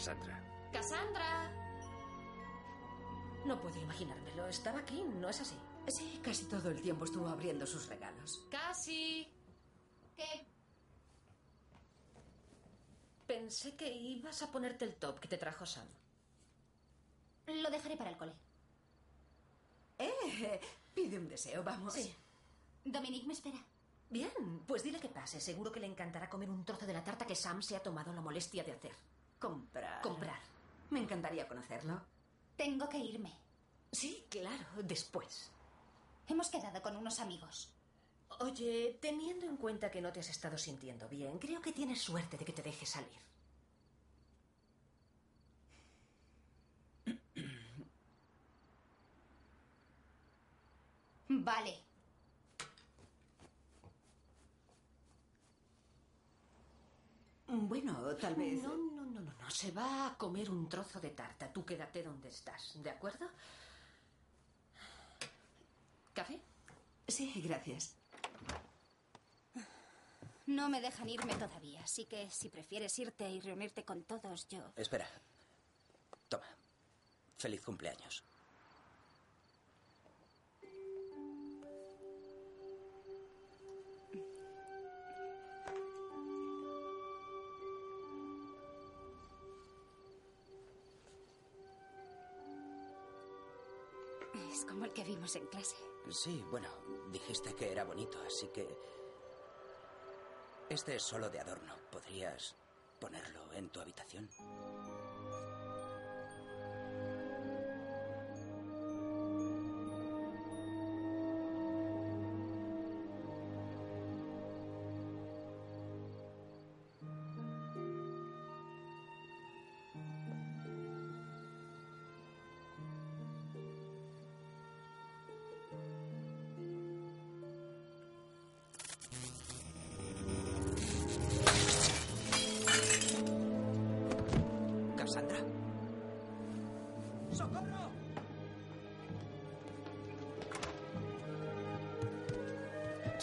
Cassandra. ¡Cassandra! No puedo imaginármelo. Estaba aquí, ¿no es así? Sí, casi todo el tiempo estuvo abriendo sus regalos. Casi. ¿Qué? Pensé que ibas a ponerte el top que te trajo Sam. Lo dejaré para el cole. Eh, pide un deseo, vamos. Sí. Dominique me espera. Bien, pues dile que pase. Seguro que le encantará comer un trozo de la tarta que Sam se ha tomado la molestia de hacer. Comprar. Comprar. Me encantaría conocerlo. Tengo que irme. Sí, claro, después. Hemos quedado con unos amigos. Oye, teniendo en cuenta que no te has estado sintiendo bien, creo que tienes suerte de que te deje salir. Vale. Bueno, tal vez. No, no, no, no, no. Se va a comer un trozo de tarta. Tú quédate donde estás, ¿de acuerdo? ¿Café? Sí, gracias. No me dejan irme todavía, así que si prefieres irte y reunirte con todos, yo. Espera. Toma. Feliz cumpleaños. Que vimos en clase. Sí, bueno, dijiste que era bonito, así que... Este es solo de adorno. ¿Podrías ponerlo en tu habitación?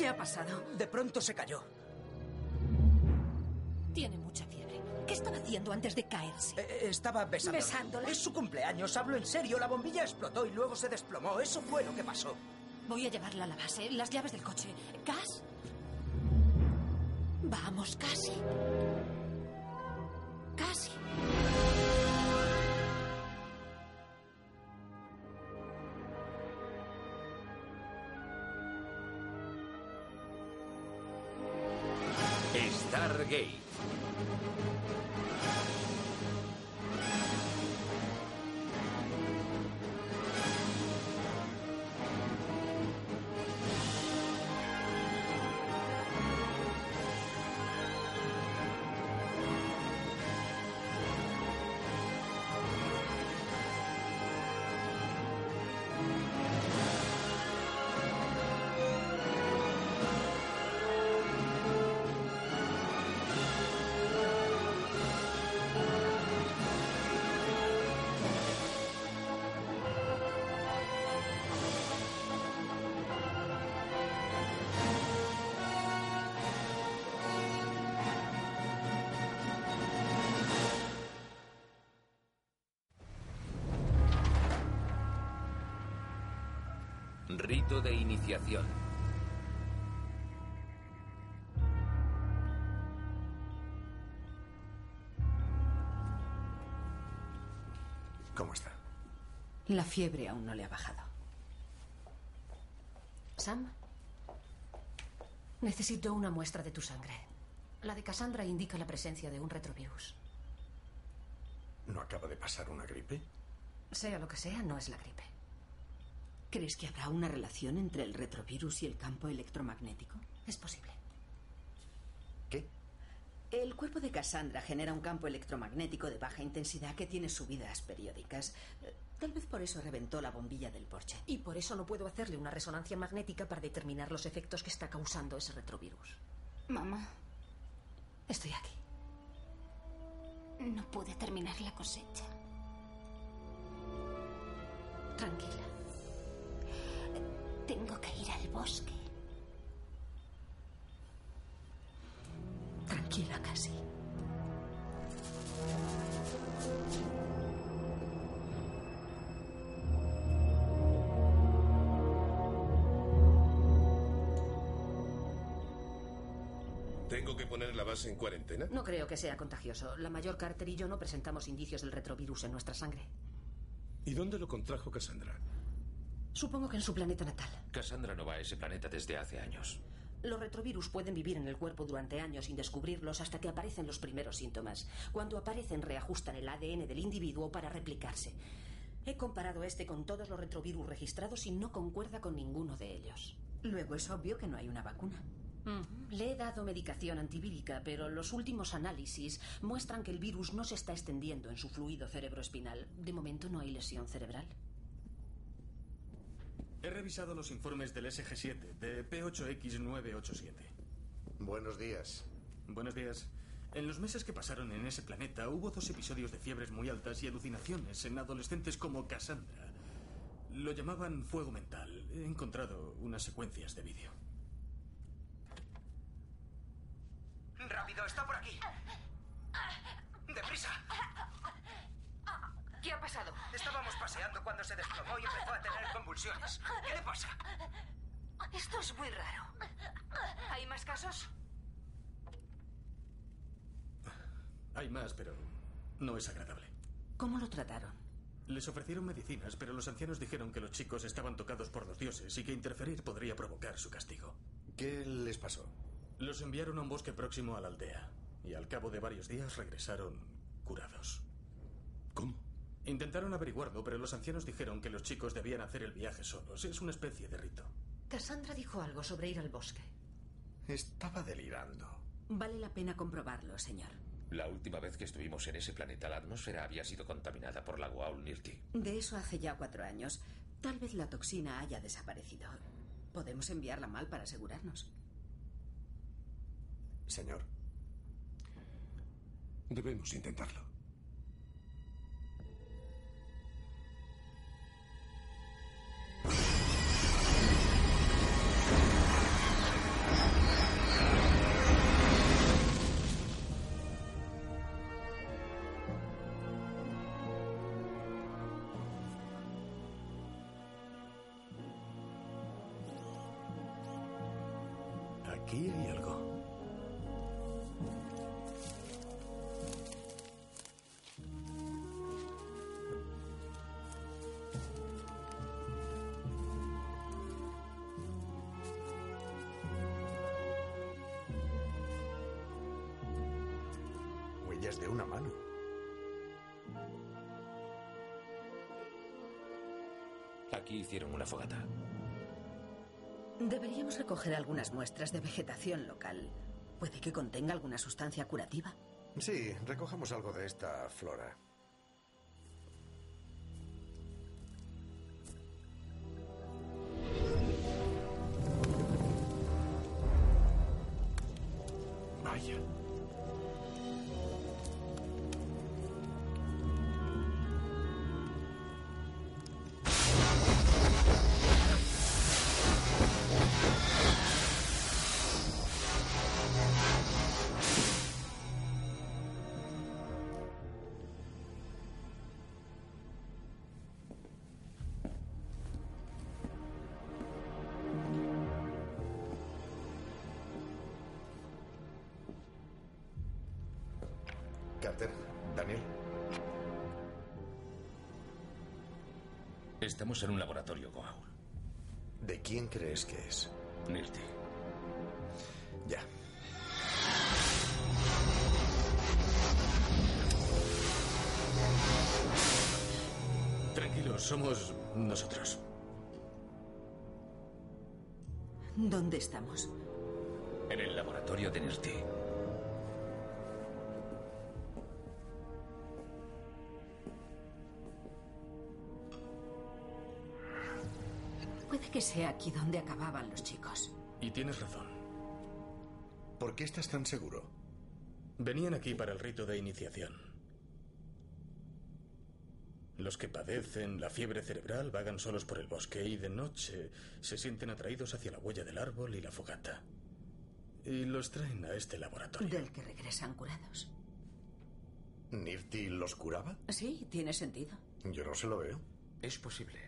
¿Qué ha pasado? De pronto se cayó. Tiene mucha fiebre. ¿Qué estaba haciendo antes de caerse? Eh, estaba besándola. ¿Besándola? Es su cumpleaños, hablo en serio. La bombilla explotó y luego se desplomó. Eso fue lo que pasó. Voy a llevarla a la base. Las llaves del coche. ¿Gas? Vamos. Casi. Rito de iniciación. ¿Cómo está? La fiebre aún no le ha bajado. Sam, necesito una muestra de tu sangre. La de Cassandra indica la presencia de un retrovirus. ¿No acaba de pasar una gripe? Sea lo que sea, no es la gripe. ¿Crees que habrá una relación entre el retrovirus y el campo electromagnético? Es posible. ¿Qué? El cuerpo de Cassandra genera un campo electromagnético de baja intensidad que tiene subidas periódicas. Tal vez por eso reventó la bombilla del Porsche. Y por eso no puedo hacerle una resonancia magnética para determinar los efectos que está causando ese retrovirus. Mamá, Estoy aquí. no pude terminar la cosecha. Tranquila. Bosque. Tranquila, casi. ¿Tengo que poner la base en cuarentena? No creo que sea contagioso. La mayor Carter y yo no presentamos indicios del retrovirus en nuestra sangre. ¿Y dónde lo contrajo Cassandra? Supongo que en su planeta natal. Cassandra no va a ese planeta desde hace años. Los retrovirus pueden vivir en el cuerpo durante años sin descubrirlos hasta que aparecen los primeros síntomas. Cuando aparecen, reajustan el ADN del individuo para replicarse. He comparado este con todos los retrovirus registrados y no concuerda con ninguno de ellos. Luego es obvio que no hay una vacuna. Le he dado medicación antivírica, pero los últimos análisis muestran que el virus no se está extendiendo en su fluido cerebroespinal. De momento no hay lesión cerebral. He revisado los informes del SG-7, de P8X987. Buenos días. Buenos días. En los meses que pasaron en ese planeta hubo dos episodios de fiebres muy altas y alucinaciones en adolescentes como Cassandra. Lo llamaban fuego mental. He encontrado unas secuencias de vídeo. ¡Rápido! ¡Está por aquí! ¡Deprisa! ¿Qué ha pasado? Estábamos paseando cuando se desplomó y empezó a tener convulsiones. ¿Qué le pasa? Esto es muy raro. ¿Hay más casos? Hay más, pero no es agradable. ¿Cómo lo trataron? Les ofrecieron medicinas, pero los ancianos dijeron que los chicos estaban tocados por los dioses y que interferir podría provocar su castigo. ¿Qué les pasó? Los enviaron a un bosque próximo a la aldea y al cabo de varios días regresaron curados. ¿Cómo? Intentaron averiguarlo, pero los ancianos dijeron que los chicos debían hacer el viaje solos. Es una especie de rito. Cassandra dijo algo sobre ir al bosque. Estaba delirando. Vale la pena comprobarlo, señor. La última vez que estuvimos en ese planeta, la atmósfera había sido contaminada por la Goa'uld Nirti. De eso hace ya cuatro años. Tal vez la toxina haya desaparecido. Podemos enviarla mal para asegurarnos. Señor, Debemos intentarlo. Aquí hay algo. huellas de una mano. Aquí hicieron una fogata. Deberíamos recoger algunas muestras de vegetación local. Puede que contenga alguna sustancia curativa. Sí, recojamos algo de esta flora. Estamos en un laboratorio, Goa'uld. ¿De quién crees que es? Nirti. Ya. Tranquilos, somos nosotros. ¿Dónde estamos? En el laboratorio de Nirti. Puede que sea aquí donde acababan los chicos. Y tienes razón. ¿Por qué estás tan seguro? Venían aquí para el rito de iniciación. Los que padecen la fiebre cerebral vagan solos por el bosque y de noche se sienten atraídos hacia la huella del árbol y la fogata. Y los traen a este laboratorio. Del que regresan curados. ¿Nirti los curaba? Sí, tiene sentido. Yo no se lo veo. Es posible.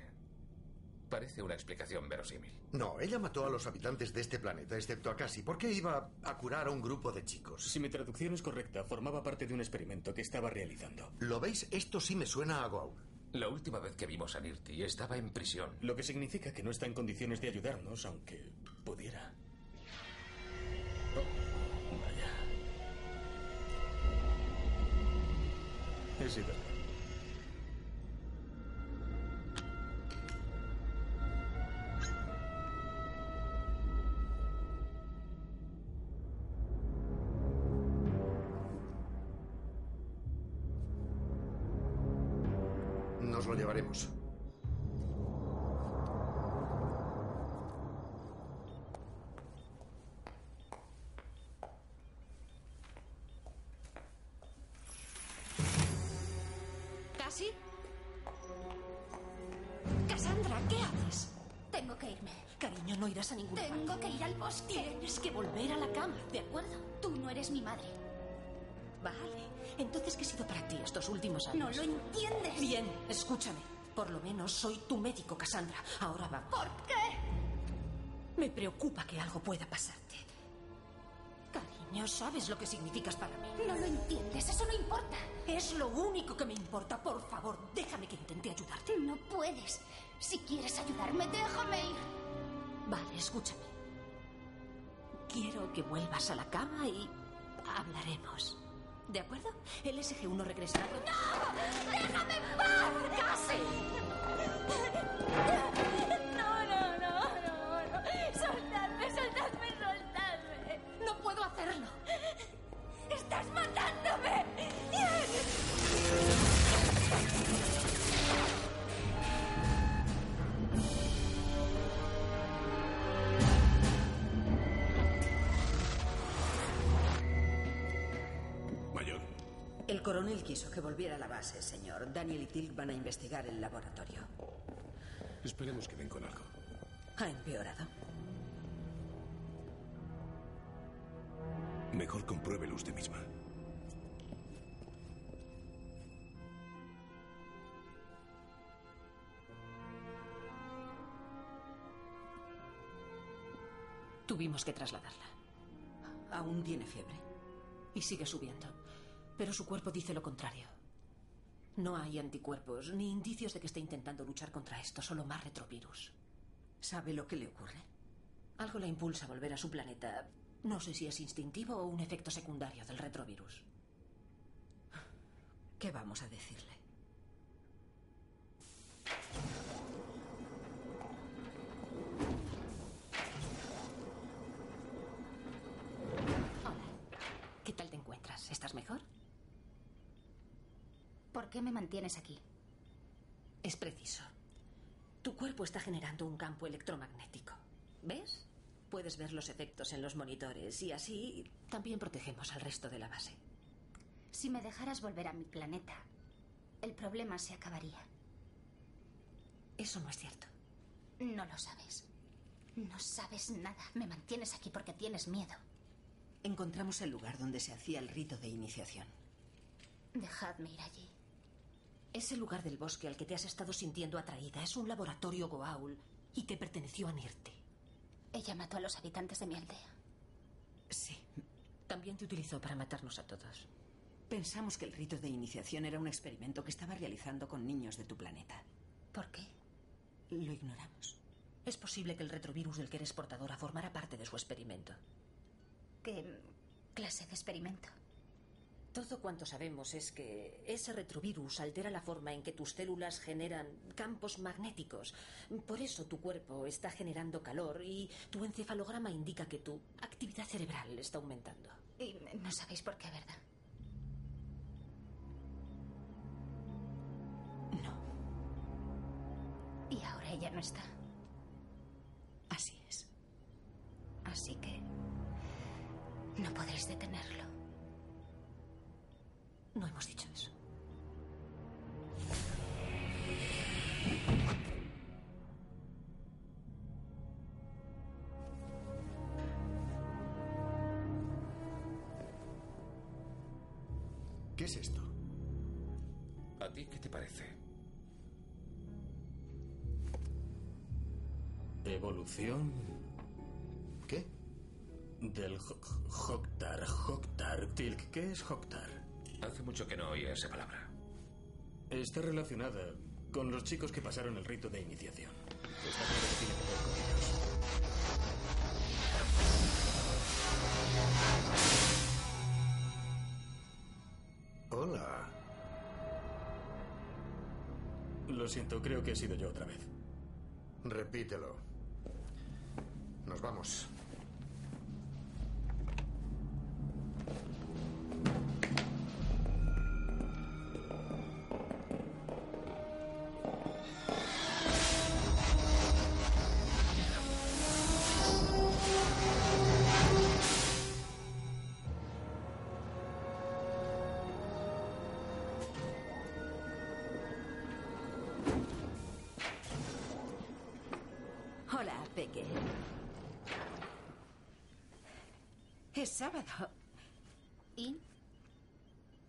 Parece una explicación verosímil. No, ella mató a los habitantes de este planeta, excepto a Cassie. ¿Por qué iba a curar a un grupo de chicos? Si mi traducción es correcta, formaba parte de un experimento que estaba realizando. ¿Lo veis? Esto sí me suena a Goa'uld. La última vez que vimos a Nirti estaba en prisión. Lo que significa que no está en condiciones de ayudarnos, aunque pudiera. Oh, vaya. Es Ider. Llevaremos. ¿Casi? Cassandra, ¿qué haces? Tengo que irme. Cariño, no irás a ningún Tengo que ir al bosque. Tienes que volver a la cama, ¿de acuerdo? Tú no eres mi madre. Vale. Entonces, ¿qué ha sido para ti estos últimos años? No lo entiendes. Bien, escúchame. Por lo menos soy tu médico, Cassandra. Ahora vamos. ¿Por qué? Me preocupa que algo pueda pasarte. Cariño, ¿sabes lo que significas para mí? No lo entiendes. Eso no importa. Es lo único que me importa. Por favor, déjame que intente ayudarte. No puedes. Si quieres ayudarme, déjame ir. Vale, escúchame. Quiero que vuelvas a la cama y hablaremos. ¿De acuerdo? El SG-1 regresará. ¡No! ¡Déjame en paz! ¡Casi! Quiso que volviera a la base, señor. Daniel y Tilk van a investigar el laboratorio. esperemos que den con algo. Ha empeorado. Mejor compruébelo usted misma. Tuvimos que trasladarla. Aún tiene fiebre. Y sigue subiendo. Pero su cuerpo dice lo contrario. No hay anticuerpos ni indicios de que esté intentando luchar contra esto, solo más retrovirus. ¿Sabe lo que le ocurre? Algo la impulsa a volver a su planeta. No sé si es instintivo o un efecto secundario del retrovirus. ¿Qué vamos a decirle? Hola. ¿Qué tal te encuentras? ¿Estás mejor? ¿Por qué me mantienes aquí? Es preciso. Tu cuerpo está generando un campo electromagnético. ¿Ves? Puedes ver los efectos en los monitores y así también protegemos al resto de la base. Si me dejaras volver a mi planeta, el problema se acabaría. Eso no es cierto. No lo sabes. No sabes nada. Me mantienes aquí porque tienes miedo. Encontramos el lugar donde se hacía el rito de iniciación. Dejadme ir allí. Ese lugar del bosque al que te has estado sintiendo atraída es un laboratorio Goa'uld y que perteneció a Nirte. Ella mató a los habitantes de mi aldea. Sí. También te utilizó para matarnos a todos. Pensamos que el rito de iniciación era un experimento que estaba realizando con niños de tu planeta. ¿Por qué? Lo ignoramos. Es posible que el retrovirus del que eres portadora formara parte de su experimento. ¿Qué clase de experimento? Todo cuanto sabemos es que ese retrovirus altera la forma en que tus células generan campos magnéticos. Por eso tu cuerpo está generando calor y tu encefalograma indica que tu actividad cerebral está aumentando. Y no sabéis por qué, ¿verdad? No. Y ahora ella no está. Así es. Así que no podréis detenerlo. No hemos dicho eso. ¿Qué es esto? ¿A ti qué te parece? Evolución ¿Qué? del Ho- Hoktar. Hoktar. Tilk, ¿qué es Hoktar? Hace mucho que no oía esa palabra. Está relacionada con los chicos que pasaron el rito de iniciación. Está claro que tiene que ver con ellos. Hola. Lo siento, creo que he sido yo otra vez. Repítelo. Nos vamos. Sábado. ¿Y?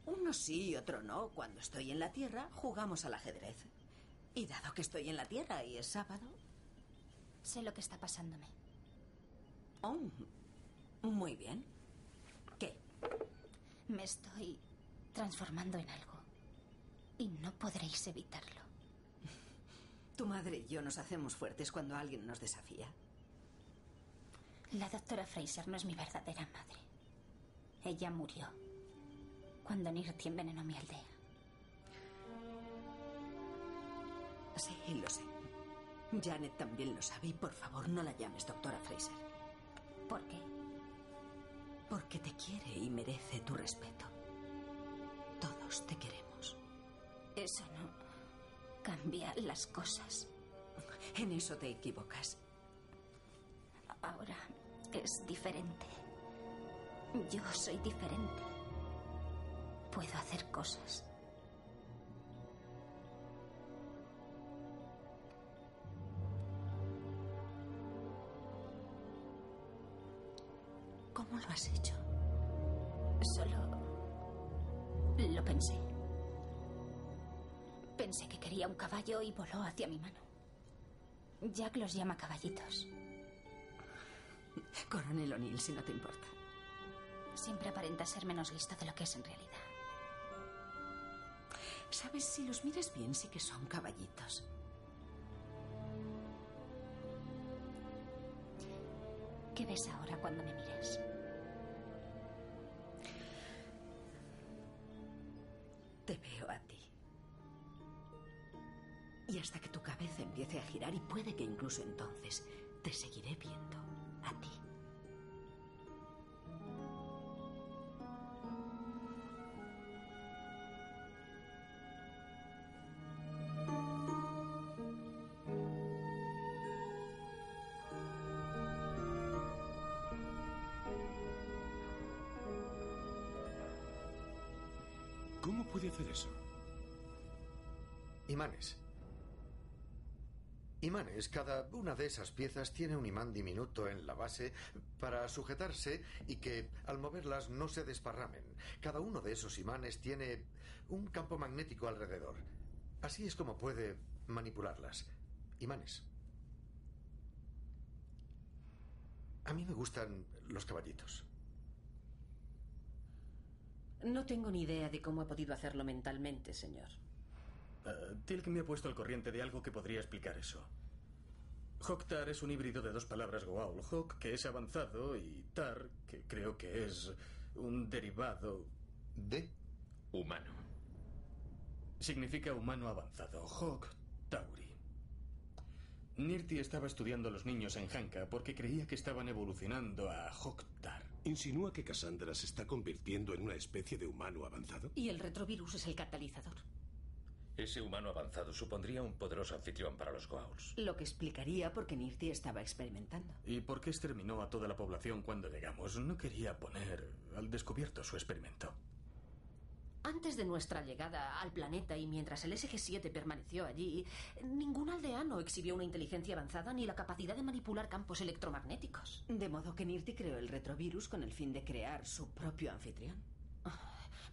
Uno sí y otro no. Cuando estoy en la Tierra, jugamos al ajedrez. Y dado que estoy en la Tierra y es sábado... Sé lo que está pasándome. Oh, muy bien. ¿Qué? Me estoy transformando en algo. Y no podréis evitarlo. Tu madre y yo nos hacemos fuertes cuando alguien nos desafía. La doctora Fraser no es mi verdadera madre. Ella murió cuando Nirti envenenó mi aldea. Sí, lo sé. Janet también lo sabe y por favor no la llames doctora Fraser. ¿Por qué? Porque te quiere y merece tu respeto. Todos te queremos. Eso no cambia las cosas. En eso te equivocas. Ahora es diferente. Yo soy diferente. Puedo hacer cosas. ¿Cómo lo has hecho? Solo lo pensé. Pensé que quería un caballo y voló hacia mi mano. Jack los llama caballitos. Coronel O'Neill, si no te importa. Siempre aparenta ser menos listo de lo que es en realidad. Sabes, si los miras bien, sí que son caballitos. ¿Qué ves ahora cuando me miras? Te veo a ti. Y hasta que tu cabeza empiece a girar, y puede que incluso entonces, te seguiré viendo puede hacer eso? Imanes. Imanes, cada una de esas piezas tiene un imán diminuto en la base para sujetarse y que al moverlas no se desparramen. Cada uno de esos imanes tiene un campo magnético alrededor. Así es como puede manipularlas. Imanes. A mí me gustan los caballitos. No tengo ni idea de cómo ha podido hacerlo mentalmente, señor. Uh, Tilk me ha puesto al corriente de algo que podría explicar eso. Hoktar es un híbrido de dos palabras Goa'uld. Hok, que es avanzado, y Tar, que creo que es un derivado. ¿De? Humano. Significa humano avanzado. Hawk Tauri. Nirti estaba estudiando a los niños en Hanka porque creía que estaban evolucionando a Hoktar. ¿Insinúa que Cassandra se está convirtiendo en una especie de humano avanzado? Y el retrovirus es el catalizador. Ese humano avanzado supondría un poderoso anfitrión para los Goa'uld. Lo que explicaría por qué Nirti estaba experimentando. ¿Y por qué exterminó a toda la población cuando llegamos? No quería poner al descubierto su experimento. Antes de nuestra llegada al planeta y mientras el SG-7 permaneció allí, ningún aldeano exhibió una inteligencia avanzada ni la capacidad de manipular campos electromagnéticos. De modo que Nirti creó el retrovirus con el fin de crear su propio anfitrión.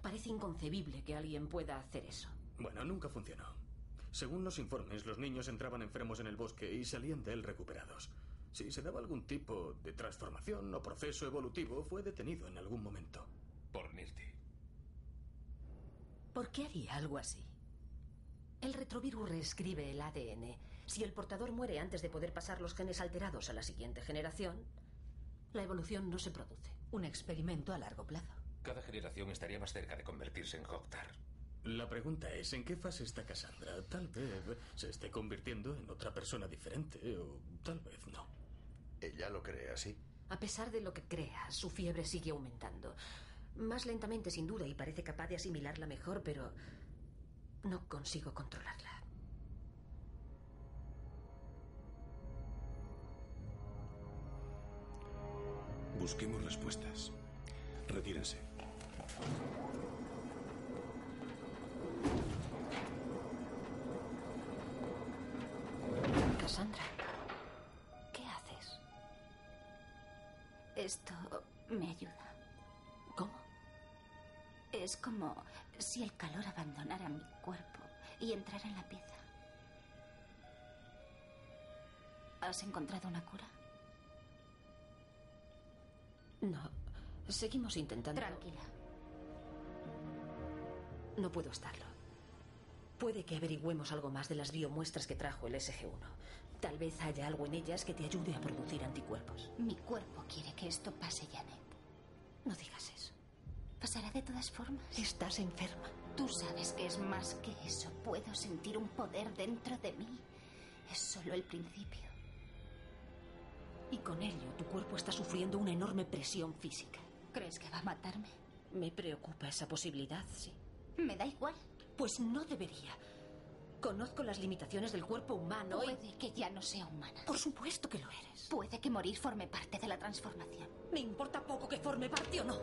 Parece inconcebible que alguien pueda hacer eso. Bueno, nunca funcionó. Según los informes, los niños entraban enfermos en el bosque y salían de él recuperados. Si se daba algún tipo de transformación o proceso evolutivo, fue detenido en algún momento. Por Nirti. ¿Por qué haría algo así? El retrovirus reescribe el ADN. Si el portador muere antes de poder pasar los genes alterados a la siguiente generación, la evolución no se produce. Un experimento a largo plazo. Cada generación estaría más cerca de convertirse en Hoktar. La pregunta es, ¿en qué fase está Cassandra? Tal vez se esté convirtiendo en otra persona diferente o tal vez no. ¿Ella lo cree así? A pesar de lo que crea, su fiebre sigue aumentando. Más lentamente, sin duda, y parece capaz de asimilarla mejor, pero no consigo controlarla. Busquemos respuestas. Retírense. Cassandra, ¿qué haces? Esto me ayuda. Es como si el calor abandonara mi cuerpo y entrara en la pieza. ¿Has encontrado una cura? No. Seguimos intentando. Tranquila. No puedo estarlo. Puede que averigüemos algo más de las biomuestras que trajo el SG-1. Tal vez haya algo en ellas que te ayude a producir anticuerpos. Mi cuerpo quiere que esto pase, Janet. No digas eso. Pasará de todas formas. Estás enferma. Tú sabes que es más que eso. Puedo sentir un poder dentro de mí. Es solo el principio. Y con ello, tu cuerpo está sufriendo una enorme presión física. ¿Crees que va a matarme? Me preocupa esa posibilidad, sí. Me da igual. Pues no debería. Conozco las limitaciones del cuerpo humano Puede y... que ya no sea humana. Por supuesto que lo eres. Puede que morir forme parte de la transformación. Me importa poco que forme parte o no.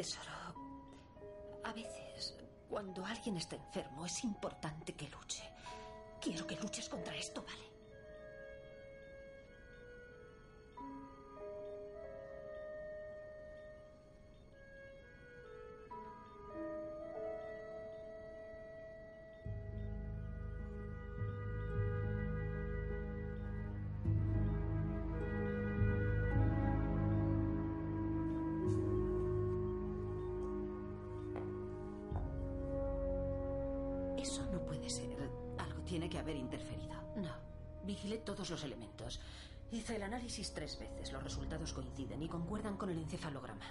Tesoro, a veces, cuando alguien está enfermo, es importante que luche. Quiero que luches contra esto, ¿vale? Tres veces. Los resultados coinciden y concuerdan con el encefalograma.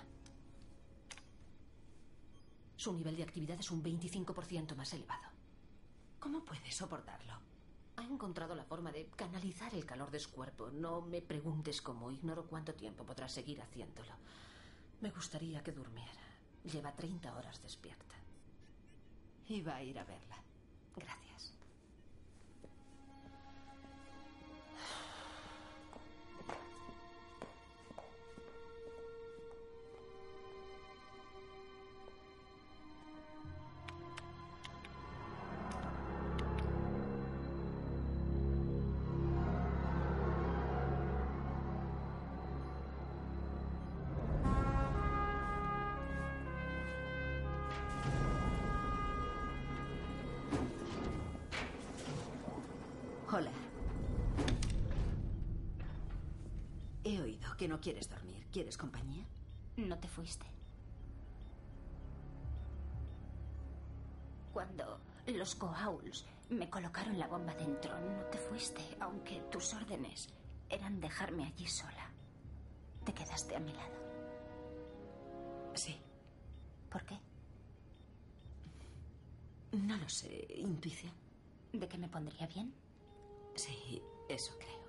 Su nivel de actividad es un 25% más elevado. ¿Cómo puede soportarlo? Ha encontrado la forma de canalizar el calor de su cuerpo. No me preguntes cómo. Ignoro cuánto tiempo podrá seguir haciéndolo. Me gustaría que durmiera. Lleva 30 horas despierta. Iba a ir a verla. Gracias. Que no quieres dormir. ¿Quieres compañía? No te fuiste. Cuando Los Goa'uls me colocaron la bomba dentro. No te fuiste, aunque tus órdenes eran dejarme allí sola. Te quedaste a mi lado. Sí. ¿Por qué? No lo sé. Intuición. ¿De que me pondría bien? Sí, eso creo.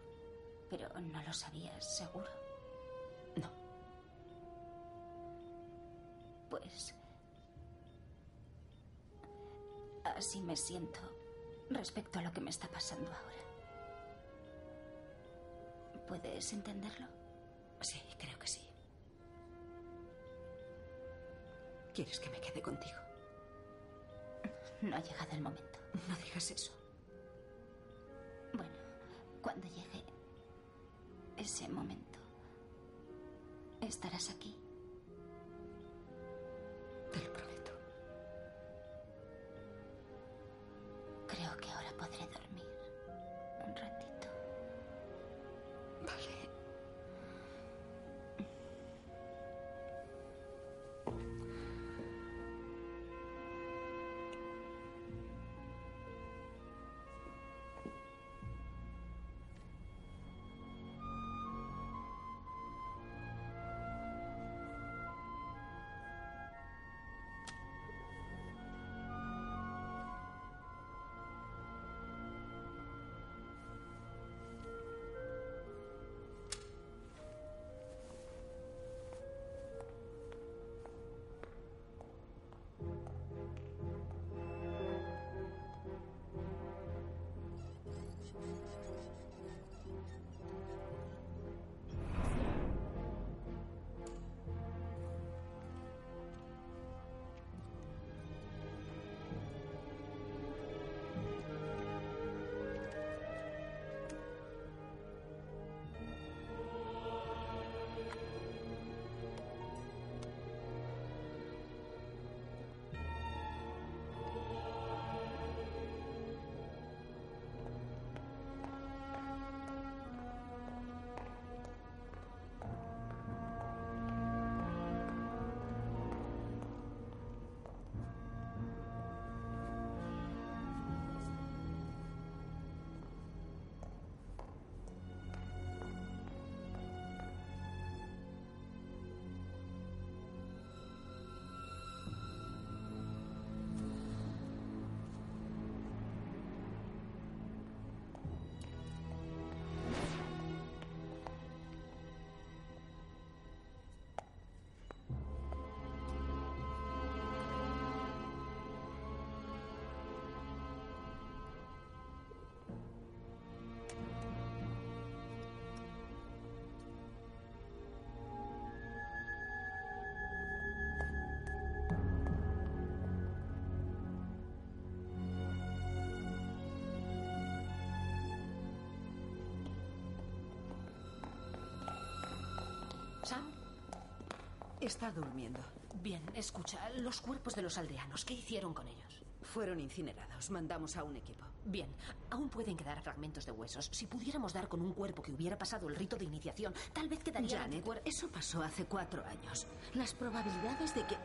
Pero no lo sabías, seguro. No. Pues... Así me siento respecto a lo que me está pasando ahora. ¿Puedes entenderlo? Sí, creo que sí. ¿Quieres que me quede contigo? No ha llegado el momento. No digas eso. Bueno, cuando llegue ese momento, estarás aquí. Está durmiendo. Bien, escucha, los cuerpos de los aldeanos, ¿qué hicieron con ellos? Fueron incinerados. Mandamos a un equipo. Bien, aún pueden quedar fragmentos de huesos. Si pudiéramos dar con un cuerpo que hubiera pasado el rito de iniciación, tal vez quedaría Janet, anticuer- eso pasó hace cuatro años. Las probabilidades de que...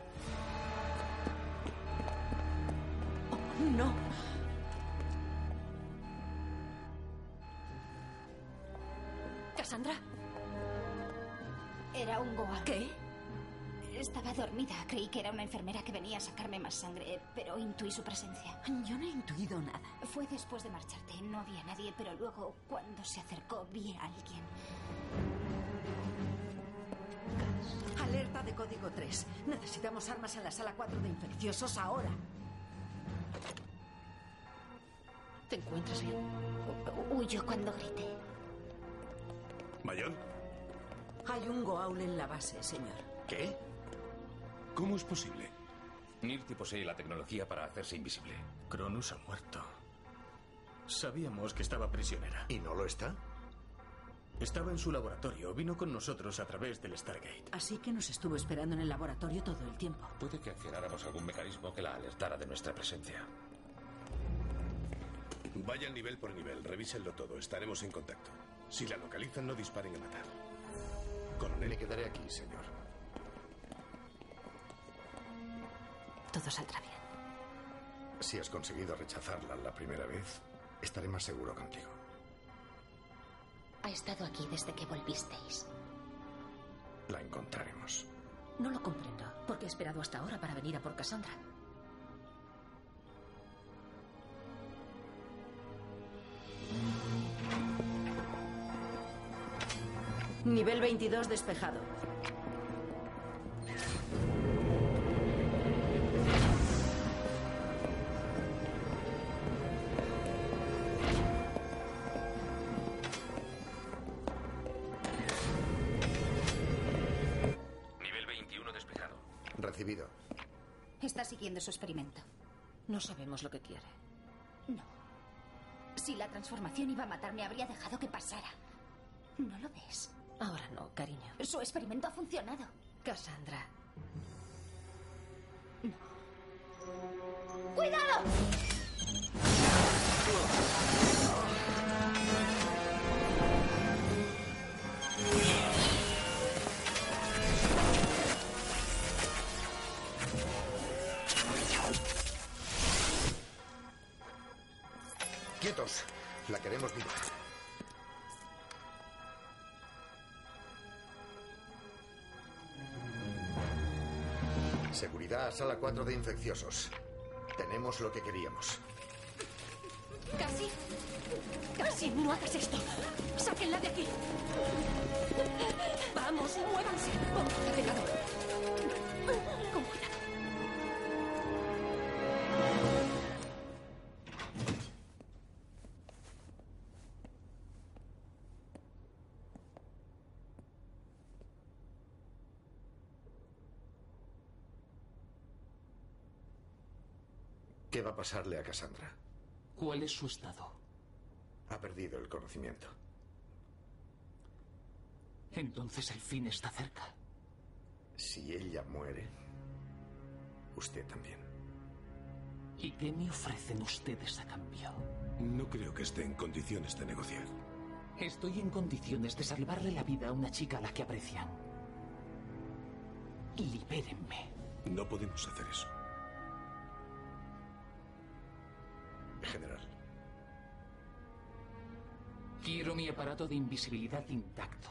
Oh, no. Creí que era una enfermera que venía a sacarme más sangre, pero intuí su presencia. Yo no he intuido nada. Fue después de marcharte. No había nadie, pero luego, cuando se acercó, vi a alguien. Alerta de código 3. Necesitamos armas en la sala 4 de infecciosos ahora. ¿Te encuentras bien? Hu- Huyó cuando grité. ¿Mayor? Hay un Goa'uld en la base, señor. ¿Qué? ¿Cómo es posible? Nirti posee la tecnología para hacerse invisible. Cronus ha muerto. Sabíamos que estaba prisionera. ¿Y no lo está? Estaba en su laboratorio. Vino con nosotros a través del Stargate. Así que nos estuvo esperando en el laboratorio todo el tiempo. Puede que accionáramos algún mecanismo que la alertara de nuestra presencia. Vayan nivel por nivel, revísenlo todo, estaremos en contacto. Si la localizan, no disparen a matar. Coronel. Me quedaré aquí, señor. Todo saldrá bien. Si has conseguido rechazarla la primera vez, estaré más seguro contigo. Ha estado aquí desde que volvisteis. La encontraremos. No lo comprendo. ¿Por qué he esperado hasta ahora para venir a por Cassandra? Nivel 22 despejado. No sabemos lo que quiere. No. Si la transformación iba a matarme, habría dejado que pasara. ¿No lo ves? Ahora no, cariño. Su experimento ha funcionado. Cassandra. ¡Cuidado! La queremos viva. Seguridad a sala 4 de infecciosos. Tenemos lo que queríamos. Casi. Casi, no hagas esto. Sáquenla de aquí. Vamos, muévanse. Vamos, de lado. A pasarle a Cassandra? ¿Cuál es su estado? Ha perdido el conocimiento. Entonces el fin está cerca. Si ella muere, usted también. ¿Y qué me ofrecen ustedes a cambio? No creo que esté en condiciones de negociar. Estoy en condiciones de salvarle la vida a una chica a la que aprecian. Libérenme. No podemos hacer eso. General, Quiero mi aparato de invisibilidad intacto.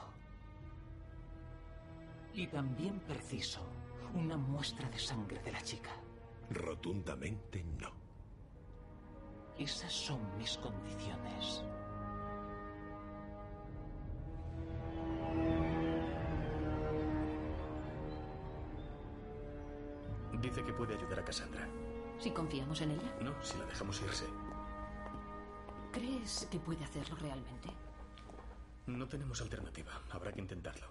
Y también preciso una muestra de sangre de la chica. Rotundamente no. Esas son mis condiciones. Dice que puede ayudar a Cassandra. Si confiamos en ella, No, si la dejamos irse. ¿Crees que puede hacerlo realmente? No tenemos alternativa. Habrá que intentarlo.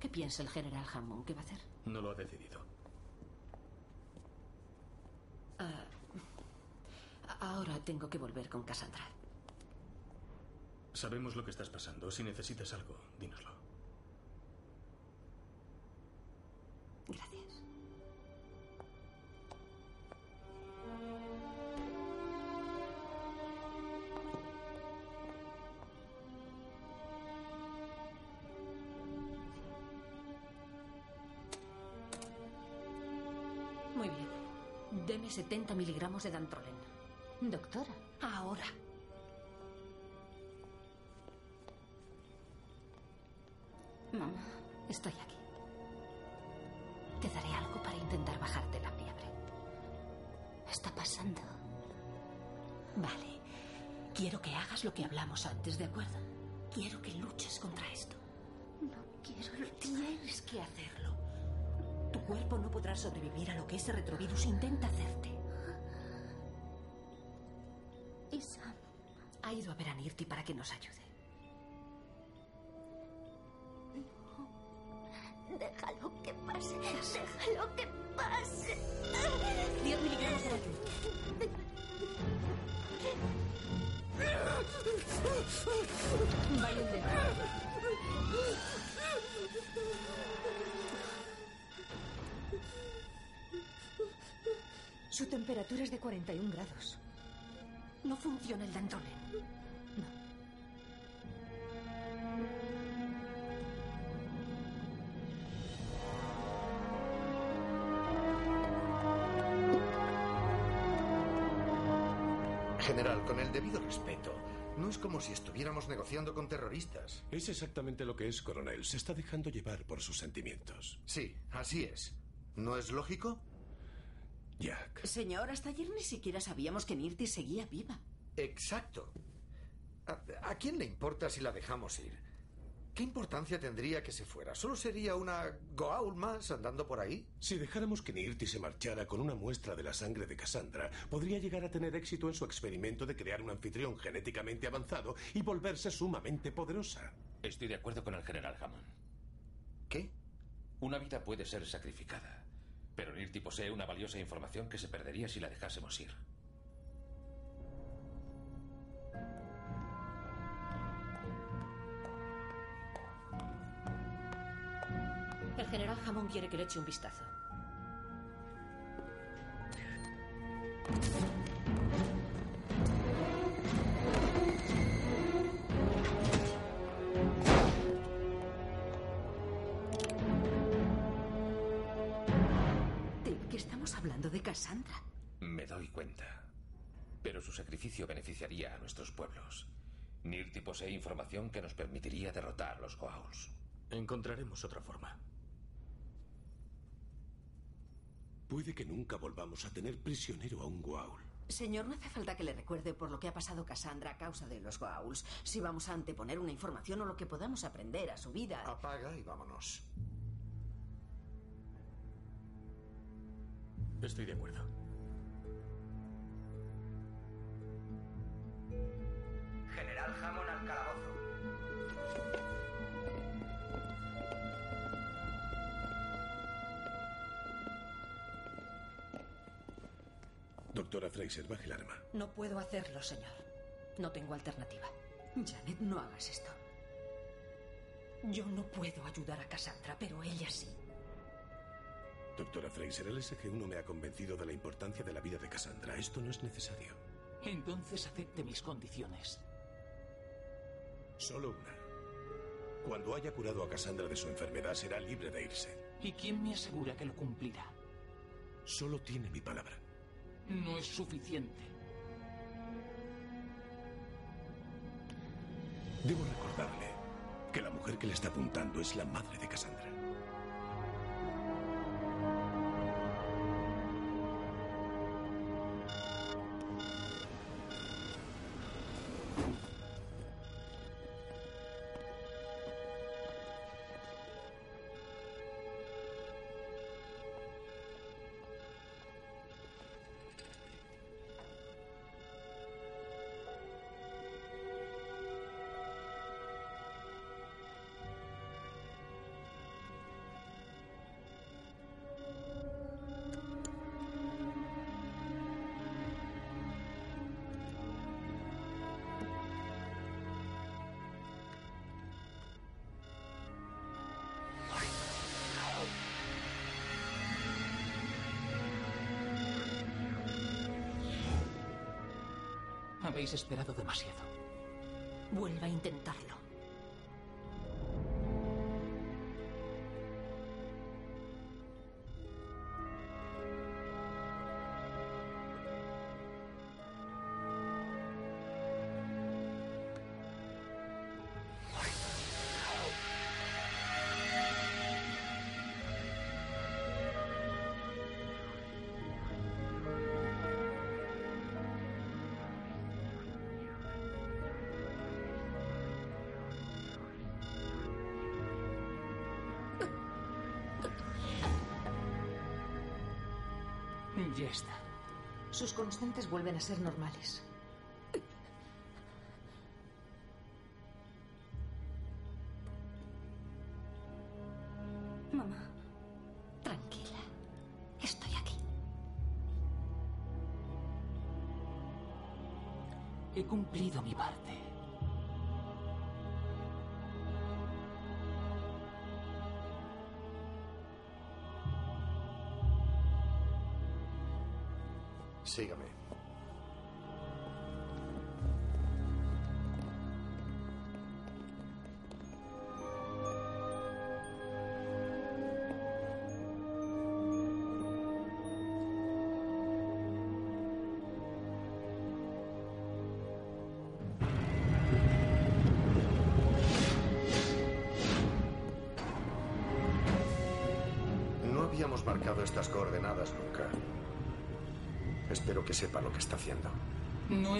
¿Qué piensa el general Hammond que va a hacer? No lo ha decidido. Ah, ahora tengo que volver con Cassandra. Sabemos lo que estás pasando. Si necesitas algo, dínoslo. Deme 70 miligramos de dantrolen. Doctora. Ahora. Mamá. Estoy aquí. Te daré algo para intentar bajarte la fiebre. Está pasando. Vale. Quiero que hagas lo que hablamos antes, ¿de acuerdo? Quiero que luches contra esto. No quiero luchar. Tienes que hacerlo. Cuerpo no podrá sobrevivir a lo que ese retrovirus intenta hacerte. ¿Y Sam? Ha ido a ver a Nirti para que nos ayude. temperaturas de 41 grados. No funciona el Dantolen. No. General, con el debido respeto, no es como si estuviéramos negociando con terroristas. Es exactamente lo que es, coronel. Se está dejando llevar por sus sentimientos. Sí, así es. ¿No es lógico? Jack. Señor, hasta ayer ni siquiera sabíamos que Nirti seguía viva. Exacto. ¿A, a quién le importa si la dejamos ir? ¿Qué importancia tendría que se fuera? ¿Solo sería una Goa'uld más andando por ahí? Si dejáramos que Nirti se marchara con una muestra de la sangre de Cassandra, podría llegar a tener éxito en su experimento de crear un anfitrión genéticamente avanzado y volverse sumamente poderosa. Estoy de acuerdo con el general Hammond. ¿Qué? Una vida puede ser sacrificada, pero Nirti posee una valiosa información que se perdería si la dejásemos ir. El general Hammond quiere que le eche un vistazo. Cassandra? Me doy cuenta. Pero su sacrificio beneficiaría a nuestros pueblos. Nirti posee información que nos permitiría derrotar a los Goa'uls. Encontraremos otra forma. Puede que nunca volvamos a tener prisionero a un Goa'uld. Señor, no hace falta que le recuerde por lo que ha pasado Cassandra a causa de los Goa'uls. Si vamos a anteponer una información o lo que podamos aprender a su vida. Apaga y vámonos. Estoy de acuerdo. General Hammond al calabozo. Doctora Fraser, baje el arma. No puedo hacerlo, señor. No tengo alternativa. Janet, no hagas esto. Yo no puedo ayudar a Cassandra, pero ella sí. Doctora Fraser, el SG-1 me ha convencido de la importancia de la vida de Cassandra. Esto no es necesario. Entonces acepte mis condiciones. Solo una. Cuando haya curado a Cassandra de su enfermedad, será libre de irse. ¿Y quién me asegura que lo cumplirá? Solo tiene mi palabra. No es suficiente. Debo recordarle que la mujer que le está apuntando es la madre de Cassandra. Habéis esperado demasiado. Ya está. Sus constantes vuelven a ser normales.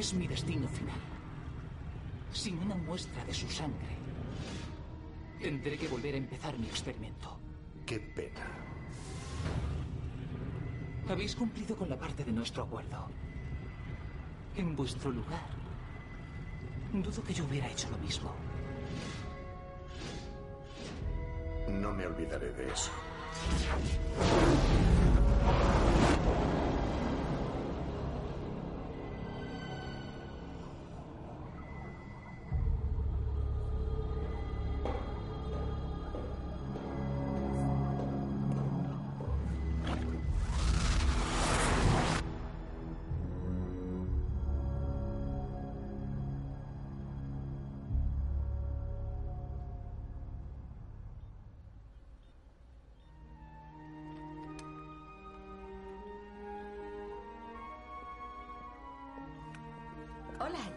Es mi destino final. Sin una muestra de su sangre, tendré que volver a empezar mi experimento. Qué pena. Habéis cumplido con la parte de nuestro acuerdo. En vuestro lugar, dudo que yo hubiera hecho lo mismo. No me olvidaré de eso.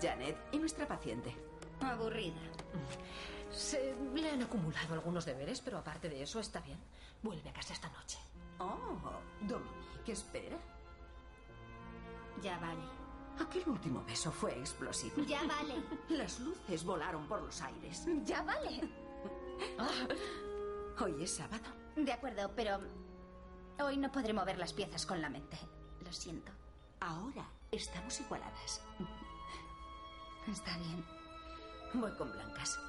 Janet. ¿Y nuestra paciente? Aburrida. Se le han acumulado algunos deberes, pero aparte de eso está bien. Vuelve a casa esta noche. Oh, Dominique, espera. Ya vale. Aquel último beso fue explosivo. Ya vale. Las luces volaron por los aires. Ya vale. Hoy es sábado. De acuerdo, pero hoy no podré mover las piezas con la mente. Lo siento. Ahora estamos igualadas. Está bien. Voy con blancas.